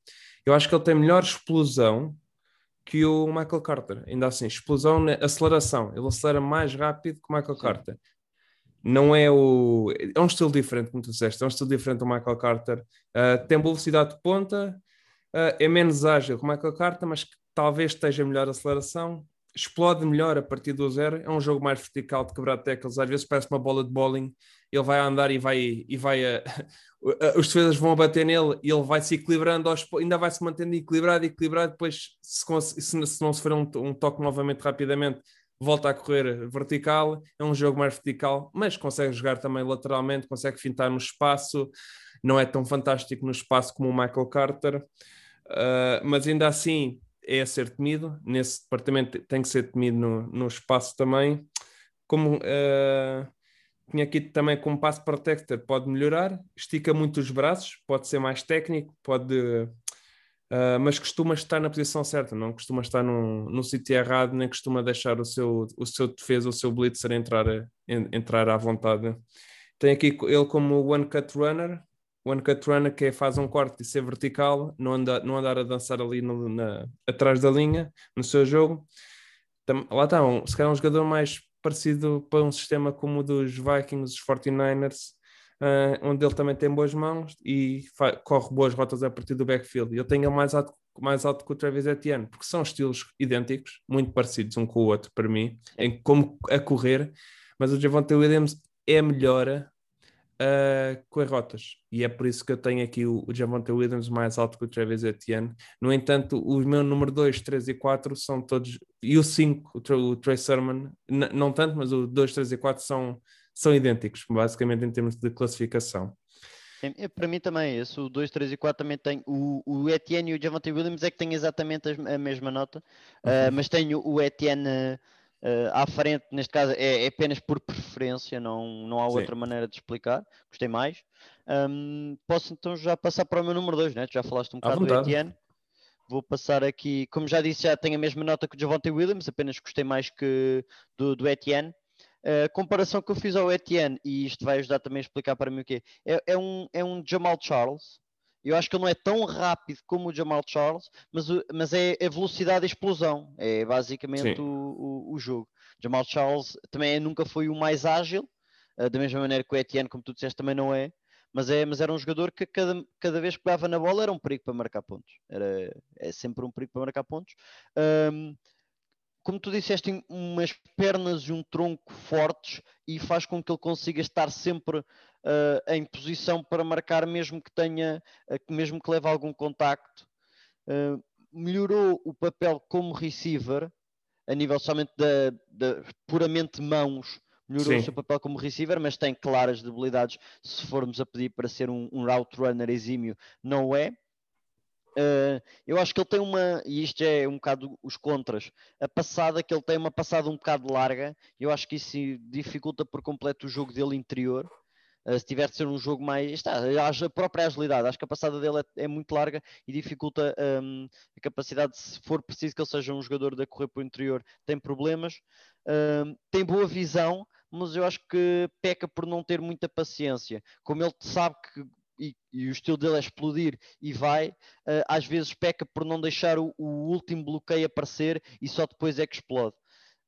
Eu acho que ele tem melhor explosão que o Michael Carter. Ainda assim, explosão, aceleração. Ele acelera mais rápido que o Michael Sim. Carter. Não é o. É um estilo diferente, como tu disseste, é um estilo diferente do Michael Carter. Uh, tem velocidade de ponta, uh, é menos ágil que o Michael Carter, mas talvez esteja melhor aceleração explode melhor a partir do zero. É um jogo mais vertical de quebrar teclas. Às vezes parece uma bola de bowling. Ele vai andar e vai, e vai uh, os defesas vão bater nele e ele vai se equilibrando, aos, ainda vai se mantendo equilibrado, equilibrado. Depois, se, se, se não sofrer um, um toque novamente rapidamente, volta a correr vertical. É um jogo mais vertical, mas consegue jogar também lateralmente, consegue fintar no espaço. Não é tão fantástico no espaço como o Michael Carter, uh, mas ainda assim é a ser temido, nesse departamento tem que ser temido no, no espaço também. Como uh, tinha aqui também como pass protector, pode melhorar, estica muito os braços, pode ser mais técnico, pode. Uh, mas costuma estar na posição certa, não costuma estar no sítio errado, nem costuma deixar o seu, o seu defesa, o seu blitzer entrar, entrar à vontade. Tem aqui ele como one cut runner, one cut runner que é, faz um corte e ser vertical, não, anda, não andar a dançar ali no, na, atrás da linha no seu jogo. Tam, lá está, um, se calhar um jogador mais parecido para um sistema como o dos Vikings, os 49ers, uh, onde ele também tem boas mãos e corre boas rotas a partir do backfield. Eu tenho mais alto, mais alto que o Travis Etienne, porque são estilos idênticos, muito parecidos um com o outro, para mim, em como a correr, mas o Javante Williams é melhor uh, com as rotas. E é por isso que eu tenho aqui o, o Williams mais alto que o Travis Etienne. No entanto, os meus número 2, 3 e 4 são todos. E o 5, o, o Trey Sermon, não tanto, mas o 2, 3 e 4 são, são idênticos, basicamente em termos de classificação. É, para mim também, esse, o 2, 3 e 4 também tem. O, o Etienne e o Javante Williams é que têm exatamente a, mesma nota, uhum. uh, mas tenho o Etienne uh, à frente, neste caso é, é, apenas por preferência, não, não há Sim. outra maneira de explicar. Gostei mais. Um, posso então já passar para o meu número 2, né? já falaste um bocado do Etienne. Vou passar aqui, como já disse, já tenho a mesma nota que o Javonte Williams, apenas gostei mais que do, do Etienne. A comparação que eu fiz ao Etienne, e isto vai ajudar também a explicar para mim o quê? É, é, um, é um Jamal Charles, eu acho que ele não é tão rápido como o Jamal Charles, mas, mas é a velocidade e explosão. É basicamente o, o, o, jogo. Jamal Charles também é, nunca foi o mais ágil, uh, da mesma maneira que o Etienne, como tu disseste, também não é. Mas, é, mas era um jogador que cada, cada vez que pegava na bola era um perigo para marcar pontos. Era, é sempre um perigo para marcar pontos. Um, como tu disseste, tem umas pernas e um tronco fortes e faz com que ele consiga estar sempre uh, em posição para marcar, mesmo que tenha, uh, mesmo que leve algum contacto. Uh, melhorou o papel como receiver, a nível somente da, puramente mãos, melhorou Sim. o seu papel como receiver, mas tem claras debilidades. Se formos a pedir para ser um, um route runner exímio, não é. Uh, eu acho que ele tem uma, e isto é um bocado os contras, a passada que ele tem uma passada um bocado larga, eu acho que isso dificulta por completo o jogo dele interior. Uh, se tiver de ser um jogo mais. Está, a própria agilidade, acho que a passada dele é, é muito larga e dificulta um, a capacidade, se for preciso que ele seja um jogador de correr para o interior, tem problemas. Uh, tem boa visão, mas eu acho que peca por não ter muita paciência. Como ele sabe que e, e, o estilo dele é explodir e vai, uh, às vezes peca por não deixar o, o, último bloqueio aparecer e só depois é que explode.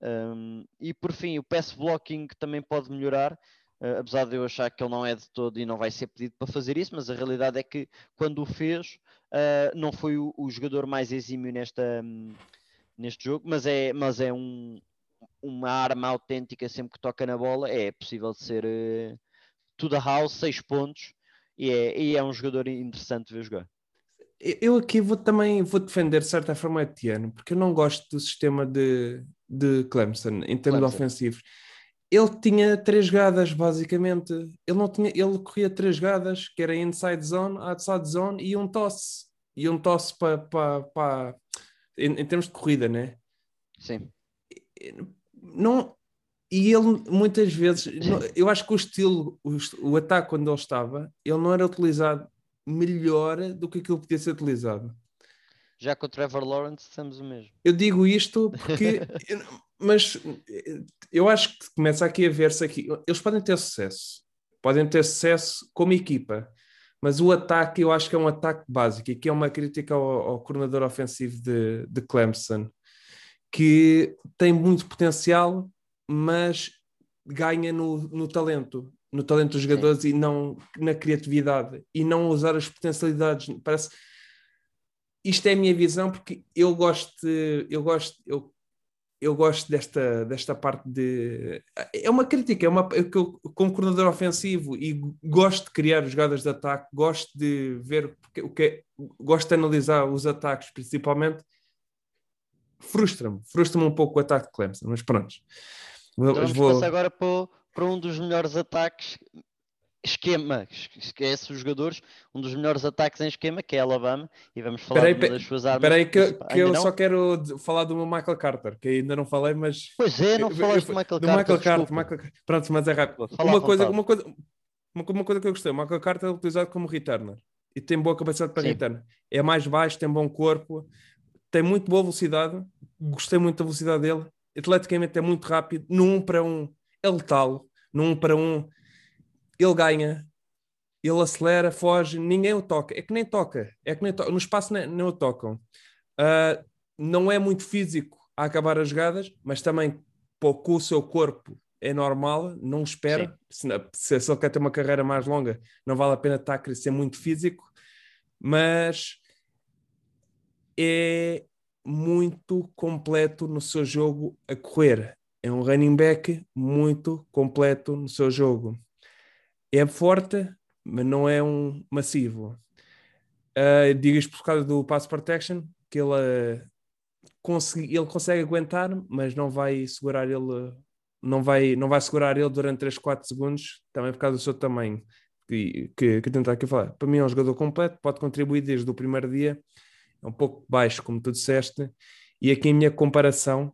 Um, e por fim, o pass blocking também pode melhorar, uh, apesar de eu achar que ele não é de todo e não vai ser pedido para fazer isso, mas a realidade é que quando o fez, uh, não foi o, o, jogador mais exímio nesta, um, neste jogo, mas é, mas é um, uma arma autêntica sempre que toca na bola. É possível de ser uh, tudo a house, 6 pontos e é, e é um jogador interessante de ver jogar. Eu aqui vou também vou defender de certa forma Etienne, porque eu não gosto do sistema de, de Clemson em termos Clemson. ofensivos. Ele tinha três jogadas, basicamente. Ele não tinha, ele corria três jogadas, que era inside zone, outside zone e um tosse. E um tosse para pa, pa, em, em termos de corrida, né? Sim. Não, e ele muitas vezes, eu acho que o estilo, o, o, ataque quando ele estava, ele não era utilizado melhor do que aquilo que podia ser utilizado. Já com o Trevor Lawrence estamos o mesmo. Eu digo isto porque, mas eu acho que começa aqui a ver-se aqui. Eles podem ter sucesso, podem ter sucesso como equipa, mas o ataque eu acho que é um ataque básico e que é uma crítica ao, ao coordenador ofensivo de, de Clemson, que tem muito potencial, mas ganha no, no talento, no talento dos jogadores Sim. e não na criatividade e não usar as potencialidades. Parece isto é a minha visão porque eu gosto, eu gosto, eu, eu gosto desta, desta parte de é uma crítica, é uma que eu, como coordenador ofensivo e gosto de criar jogadas de ataque, gosto de ver o que é, gosto de analisar os ataques principalmente frustra-me, frustra-me um pouco o ataque de Clemson, mas pronto. Então vamos vou... passar agora para, para um dos melhores ataques esquema, esquece os jogadores, um dos melhores ataques em esquema, que é Alabama, e vamos falar Peraí, das suas armas. Espera aí que, que eu não? só quero falar do meu Michael Carter, que ainda não falei, mas... Pois é, não falaste do Michael do Carter. Michael Carter. Michael. Pronto, mas é rápido. Fala Uma coisa, uma, coisa, uma, uma coisa que eu gostei, o Michael Carter é utilizado como returner e tem boa capacidade para Sim. returner. É mais baixo, tem bom corpo, tem muito boa velocidade. Gostei muito da velocidade dele. Atleticamente é muito rápido. No 1 para 1 é letal. No 1 para 1 ele ganha. Ele acelera, foge, ninguém o toca. É que nem toca. É que nem toca. No espaço nem, nem o tocam. Ah, não é muito físico a acabar as jogadas, mas também com o seu corpo é normal, não espera. Se, se, se ele quer ter uma carreira mais longa, não vale a pena estar a crescer muito físico, mas é muito completo no seu jogo a correr. É um running back muito completo no seu jogo. É forte, mas não é um massivo. Uh, digo isto por causa do pass protection, que ele, uh, consegui, ele consegue aguentar, mas não vai segurar ele, não vai, não vai segurar ele durante 3, 4 segundos, também por causa do seu tamanho. Que, que, que tentar aqui falar. Para mim é um jogador completo, pode contribuir desde o primeiro dia, é um pouco baixo, como tu disseste, e aqui a minha comparação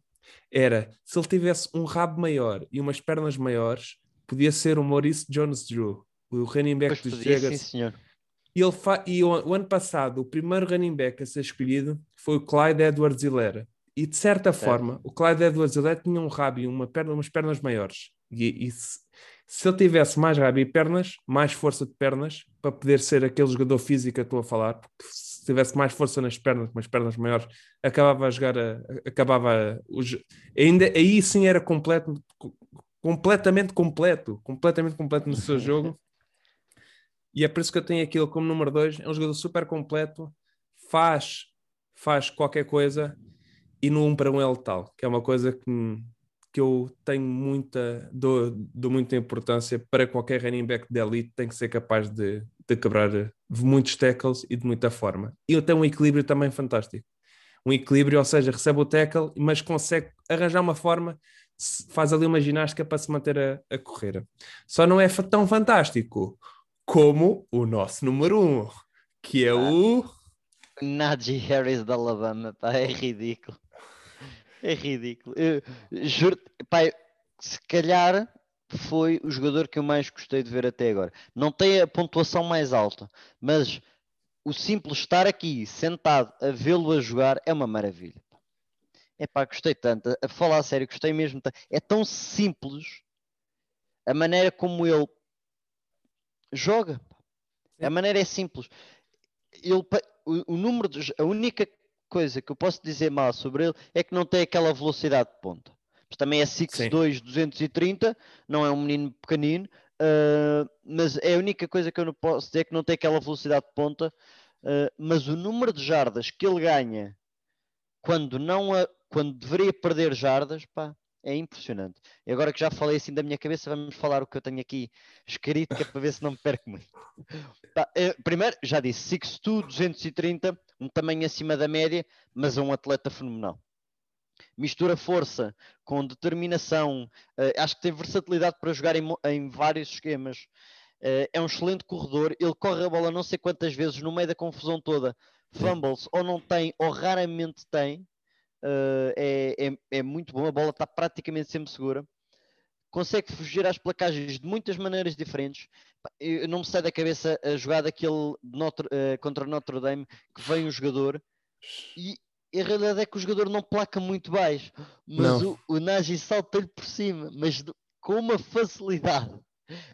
era, se ele tivesse um rabo maior e umas pernas maiores, podia ser o Maurice Jones-Drew, o running back Pois dos Jaguars. sim, senhor. E, ele e o, o ano passado, o primeiro running back a ser escolhido foi o Clyde Edwards Hillera. E de certa Certo. forma, o Clyde Edwards Hillera tinha um rabo e uma perna, umas pernas maiores. E, e se, se ele tivesse mais rabo e pernas, mais força de pernas, para poder ser aquele jogador físico que estou a falar, porque se tivesse mais força nas pernas, umas pernas maiores, acabava a jogar, a, acabava a- o jo- ainda aí sim era completo, co- completamente completo, completamente completo no seu jogo. E é por isso que eu tenho aquilo como número 2. É um jogador super completo, faz, faz qualquer coisa e no 1 um para 1 um é letal, que é uma coisa que, que eu tenho muita, dou, dou muita importância para qualquer running back de elite, tem que ser capaz de, de quebrar muitos tackles e de muita forma. E ele tem um equilíbrio também fantástico. Um equilíbrio, ou seja, recebe o tackle, mas consegue arranjar uma forma, faz ali uma ginástica para se manter a, a correr. Só não é tão fantástico como o nosso número um, que é o. Najee Harris da Alabama, pá, é ridículo. É ridículo. Eu, juro, pá, se calhar foi o jogador que eu mais gostei de ver até agora. Não tem a pontuação mais alta, mas o simples estar aqui sentado a vê-lo a jogar é uma maravilha. É pá, gostei tanto. A, falar a sério, gostei mesmo. É tão simples a maneira como ele joga. A maneira é simples. Ele, o, o número de, a única coisa que eu posso dizer mal sobre ele é que não tem aquela velocidade de ponta. Também é 6'2, 230, não é um menino pequenino, ah, mas é a única coisa que eu não posso dizer que não tem aquela velocidade de ponta. ah, mas o número de jardas que ele ganha quando não a- quando deveria perder jardas, pá, é impressionante. E agora que já falei assim da minha cabeça, vamos falar o que eu tenho aqui escrito, que é para ver se não me perco muito. Eh, primeiro, já disse, 6'2", 230, um tamanho acima da média, mas é um atleta fenomenal. Mistura força com determinação, eh, acho que tem versatilidade para jogar em, em vários esquemas. Eh, é um excelente corredor, ele corre a bola não sei quantas vezes no meio da confusão toda, fumbles ou não tem, ou raramente tem. Eh, é, é, é muito bom, a bola está praticamente sempre segura. Consegue fugir às placagens de muitas maneiras diferentes. Eu não me sai da cabeça a jogada aquele de Notre- eh, contra Notre Dame que vem o jogador e a realidade é que o jogador não placa muito baixo, mas Não. o, o Nagy salta-lhe por cima, mas de- com uma facilidade.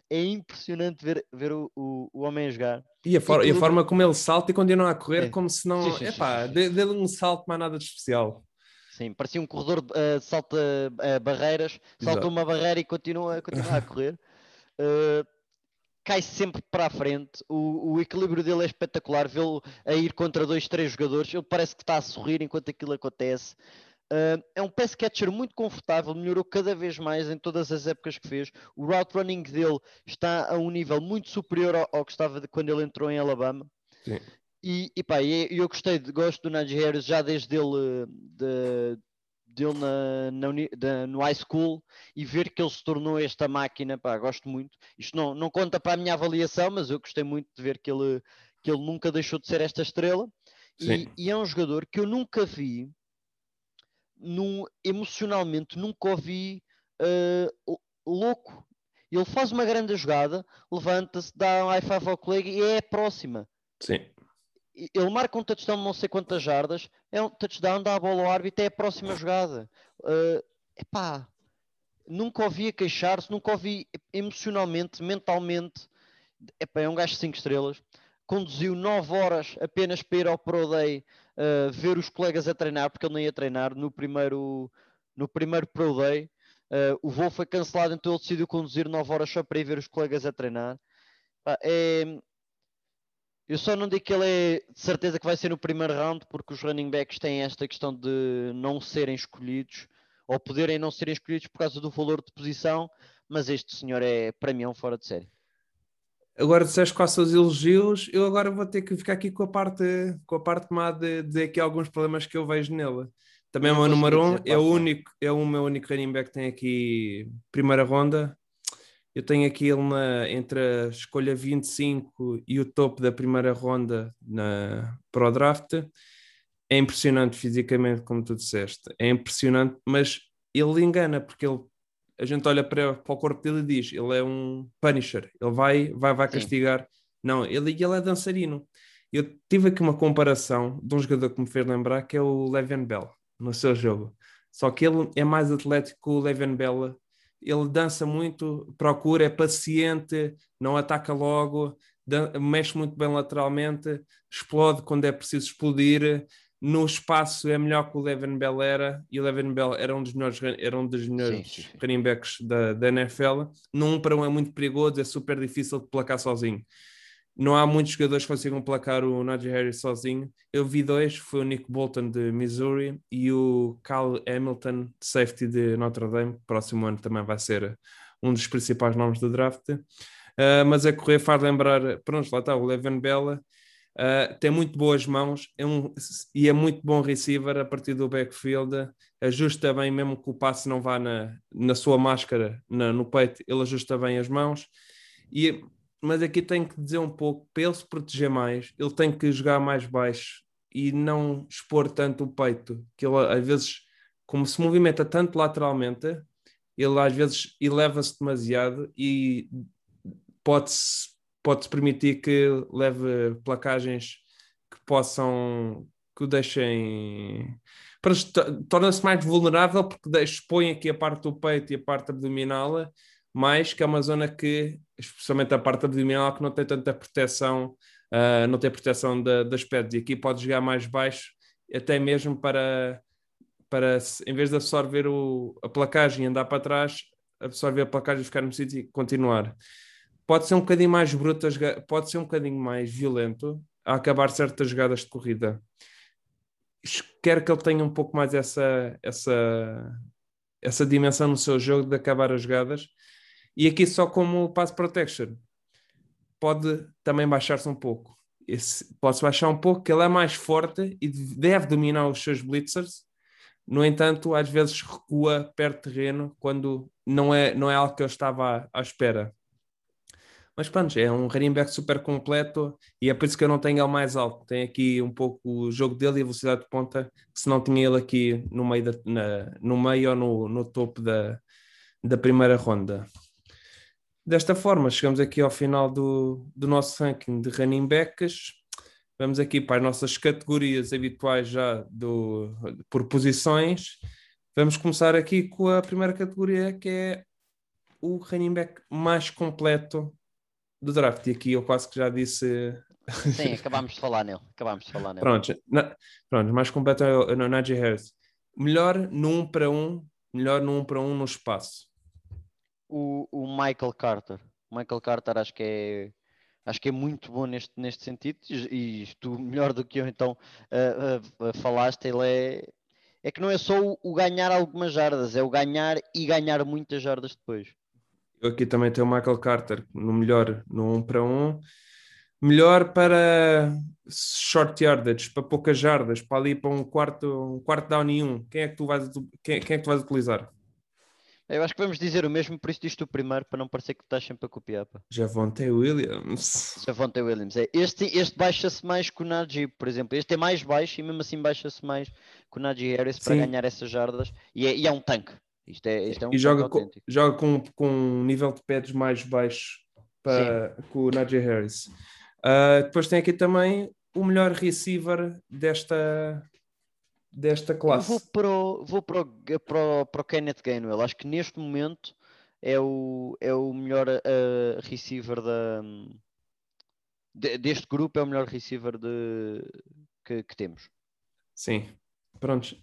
É impressionante ver, ver o, o, o homem a jogar. E a, for- e a tudo- forma como ele salta e continua a correr, Sim. como se não. Sim, sim, sim, Epá, sim, sim. dê- dê-lhe um salto, mais nada de especial. Sim, parecia um corredor uh, salta uh, barreiras, salta uma barreira e continua, continua a correr. Uh, cai sempre para a frente. O, o equilíbrio dele é espetacular. Vê-lo a ir contra dois, três jogadores. Ele parece que está a sorrir enquanto aquilo acontece. Uh, é um pass catcher muito confortável, melhorou cada vez mais em todas as épocas que fez. O route running dele está a um nível muito superior ao, ao que estava de quando ele entrou em Alabama. Sim. E, e pá, e eu gostei, de- gosto do Najee Harris já desde ele de, dele na, na, no high school e ver que ele se tornou esta máquina, pá, gosto muito. Isto não, não conta para a minha avaliação, mas eu gostei muito de ver que ele, que ele nunca deixou de ser esta estrela. E, e, é um jogador que eu nunca vi, num, emocionalmente, nunca ouvi uh, louco. Ele faz uma grande jogada, levanta-se, dá um high five ao colega e é a próxima. Sim ele marca um touchdown não sei quantas jardas, é um touchdown, dá a bola ao árbitro, é a próxima jogada. Uh, epá, nunca ouvi queixar-se, nunca ouvi emocionalmente, mentalmente. Epá, é um gajo de 5 estrelas. Conduziu 9 horas apenas para ir ao Pro Day uh, ver os colegas a treinar, porque ele não ia treinar no primeiro, no primeiro Pro Day. Uh, o voo foi cancelado, então ele decidiu conduzir 9 horas só para ir ver os colegas a treinar. é, eu só não digo que ele é de certeza que vai ser no primeiro round, porque os running backs têm esta questão de não serem escolhidos, ou poderem não serem escolhidos por causa do valor de posição, mas este senhor é, para mim, é um fora de série. Agora disseste quais são os elogios, eu agora vou ter que ficar aqui com a parte, com a parte má de dizer aqui alguns problemas que eu vejo nele. Também é o meu número um, é o único, é o meu único running back que tem aqui primeira ronda, eu tenho aqui ele na, entre a escolha 25 e o topo da primeira ronda na, para o draft. É impressionante fisicamente, como tu disseste. É impressionante, mas ele engana, porque ele, a gente olha para, para o corpo dele e diz: ele é um punisher, ele vai, vai, vai castigar. Sim. Não, ele, ele é dançarino. Eu tive aqui uma comparação de um jogador que me fez lembrar que é o Le'Veon Bell no seu jogo. Só que ele é mais atlético que o Le'Veon Bell ele dança muito, procura, é paciente, não ataca logo, mexe muito bem lateralmente, explode quando é preciso explodir. No espaço é melhor que o Levin Bell era, e o Levin Bell era um dos melhores, era um dos melhores running backs da, da NFL. No 1 um para 1 um é muito perigoso, é super difícil de placar sozinho. Não há muitos jogadores que consigam placar o Najee Harris sozinho. Eu vi dois, foi o Nick Bolton de Missouri e o Cal Hamilton, safety de Notre Dame. Próximo ano também vai ser um dos principais nomes do draft. Uh, mas a correr faz lembrar, pronto, lá está, o Levin Bella. Uh, tem muito boas mãos é um, e é muito bom receiver a partir do backfield. Ajusta bem, mesmo que o passe não vá na, na sua máscara, na, no peito, ele ajusta bem as mãos. E mas aqui tem que dizer um pouco, para ele se proteger mais, ele tem que jogar mais baixo e não expor tanto o peito, que ele às vezes, como se movimenta tanto lateralmente, ele às vezes eleva-se demasiado e pode-se pode permitir que leve placagens que possam que o deixem torna-se mais vulnerável porque expõe aqui a parte do peito e a parte abdominal mais que é uma zona que, especialmente a parte abdominal, que não tem tanta proteção, uh, não tem proteção das pedras. E aqui pode jogar mais baixo, até mesmo para, para em vez de absorver o, a placagem e andar para trás, absorver a placagem e ficar no sítio e continuar. Pode ser um bocadinho mais bruto, pode ser um bocadinho mais violento a acabar certas jogadas de corrida. Quero que ele tenha um pouco mais essa, essa, essa dimensão no seu jogo de acabar as jogadas e aqui só como pass protection pode também baixar-se um pouco. Pode-se baixar um pouco, que ele é mais forte e deve dominar os seus blitzers. No entanto, às vezes recua, perde terreno quando não é, não é algo que eu estava à, à espera. Mas pronto, é um running back super completo e é por isso que eu não tenho ele mais alto. Tem aqui um pouco o jogo dele e a velocidade de ponta, se não tinha ele aqui no meio, da, na, no meio ou no, no topo da, da primeira ronda. Desta forma, chegamos aqui ao final do, do nosso ranking de running backs. Vamos aqui para as nossas categorias habituais já do, por posições. Vamos começar aqui com a primeira categoria, que é o running back mais completo do draft. E aqui eu quase que já disse. Sim, acabámos de falar nele. Acabámos de falar nele. Pronto, na, pronto mais completo é o, é o Najee Harris. Melhor no 1 um para 1, um, melhor no 1 um para 1 um no espaço o, o Michael Carter. Michael Carter acho que é acho que é muito bom neste, neste sentido e, e tu melhor do que eu então uh, uh, falaste, ele é é que não é só o, o, ganhar algumas jardas, é o ganhar e ganhar muitas jardas depois. Eu aqui também tenho o Michael Carter no melhor no 1 um para 1. Um. melhor para short yardage, para poucas jardas, para ali para um quarto, um quarto down e um. Quem é que tu vais, quem, quem é que tu vais utilizar? Eu acho que vamos dizer o mesmo, por isso diz o primeiro, para não parecer que estás sempre a copiar. Pá. Javonte Williams. Javonte Williams. É. Este, este baixa-se mais que o Najee, por exemplo. Este é mais baixo e mesmo assim baixa-se mais que o Najee Harris para Sim. ganhar essas jardas. E é, e é um tanque. Isto é, isto é um e joga, com, joga com, com um nível de pads mais baixo para, com o Najee Harris. Uh, depois tem aqui também o melhor receiver desta, desta classe. Eu vou para o, vou para o, para o, para o Kenneth Gainwell. Acho que neste momento é o, é o melhor uh, receiver da, de, deste grupo, é o melhor receiver de, que, que temos. Sim, pronto.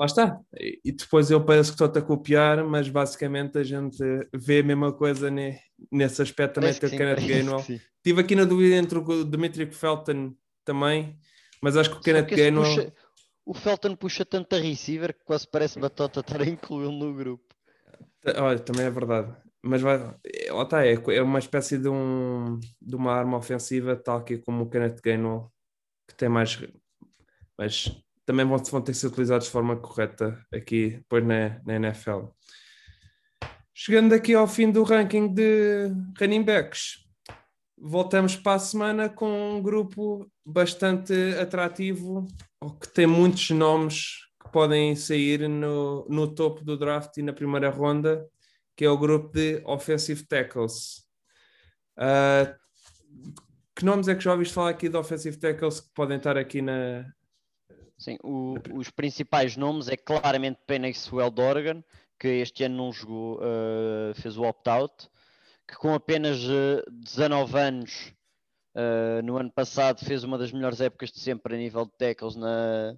Lá está. E depois eu penso que estou-te a copiar, mas basicamente a gente vê a mesma coisa ne, nesse aspecto também ter Kenneth Gainwell. Estive aqui na dúvida entre o Dimitri Felton também mas acho que o Kenneth Gainwell. Puxa, o Felton puxa tanta receiver que quase parece batota estar a incluí-lo no grupo. Olha, também é verdade. Mas vai, lá está, é, é uma espécie de, um, de uma arma ofensiva, tal que como o Kenneth Gainwell, que tem mais. Mas também vão, vão ter que ser utilizados de forma correta aqui, depois na, na NFL. Chegando aqui ao fim do ranking de running backs, voltamos para a semana com um grupo bastante atrativo, que tem muitos nomes que podem sair no, no topo do draft e na primeira ronda, que é o grupo de Offensive Tackles. Uh, que nomes é que já ouviste falar aqui de Offensive Tackles que podem estar aqui na. Sim, o, os principais nomes é claramente Penny Swell de Oregon, que este ano não jogou, uh, fez o opt-out que com apenas 19 eh, anos uh, no ano passado fez uma das melhores épocas de sempre a nível de tackles na,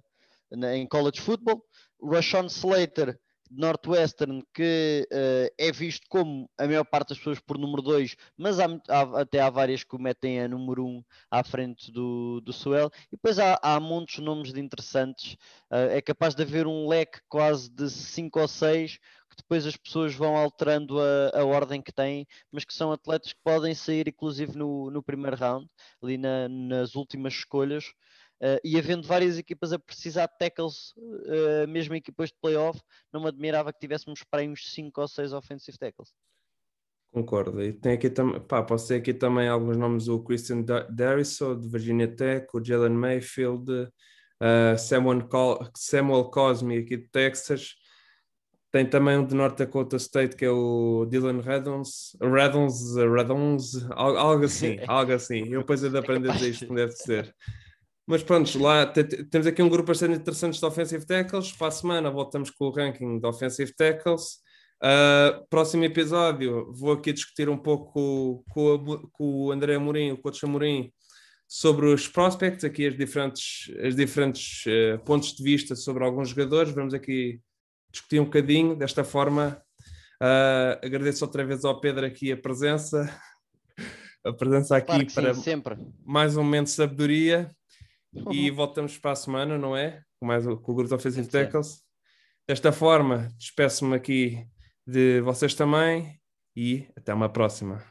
na em college football. Rashawn Slater de Northwestern, que uh, é visto como a maior parte das pessoas por número 2, mas há, há, até há várias que o metem a número 1 um à frente do, do Suel. E depois há, há de nomes de interessantes. Uh, é capaz de haver um leque quase de 5 ou 6 que depois as pessoas vão alterando a, a, ordem que têm, mas que são atletas que podem sair, inclusive no, no primeiro round, ali na, nas últimas escolhas, uh, e havendo várias equipas a precisar de tackles, uh, mesmo equipas de playoff, não me admirava que tivéssemos para aí uns 5 ou 6 offensive tackles. Concordo. E tem aqui também, pá, posso ter aqui também alguns nomes: o Christian Darrisaw, de Virginia Tech, o Jalen Mayfield, uh, Samuel, Samuel Cosme, aqui de Texas, tem também um de North Dakota State que é o Dylan Redons, Redons, Redons, algo assim, algo assim. Eu depois de aprender a isto como deve ser. Mas pronto, lá temos aqui um grupo bastante interessante de offensive tackles. Para a semana voltamos com o ranking de offensive tackles. Uh, próximo episódio vou aqui discutir um pouco com, com o André Amorim, o coach Amorim, sobre os prospects, aqui as diferentes, as diferentes uh, pontos de vista sobre alguns jogadores. Vamos aqui discutir um bocadinho. Desta forma, uh, agradeço outra vez ao Pedro aqui a presença, a presença aqui claro para sim, sempre. mais um momento de sabedoria. E voltamos para a semana, não é? Com, mais, com o grupo Offensive Tackles. Desta forma, despeço-me aqui de vocês também e até uma próxima.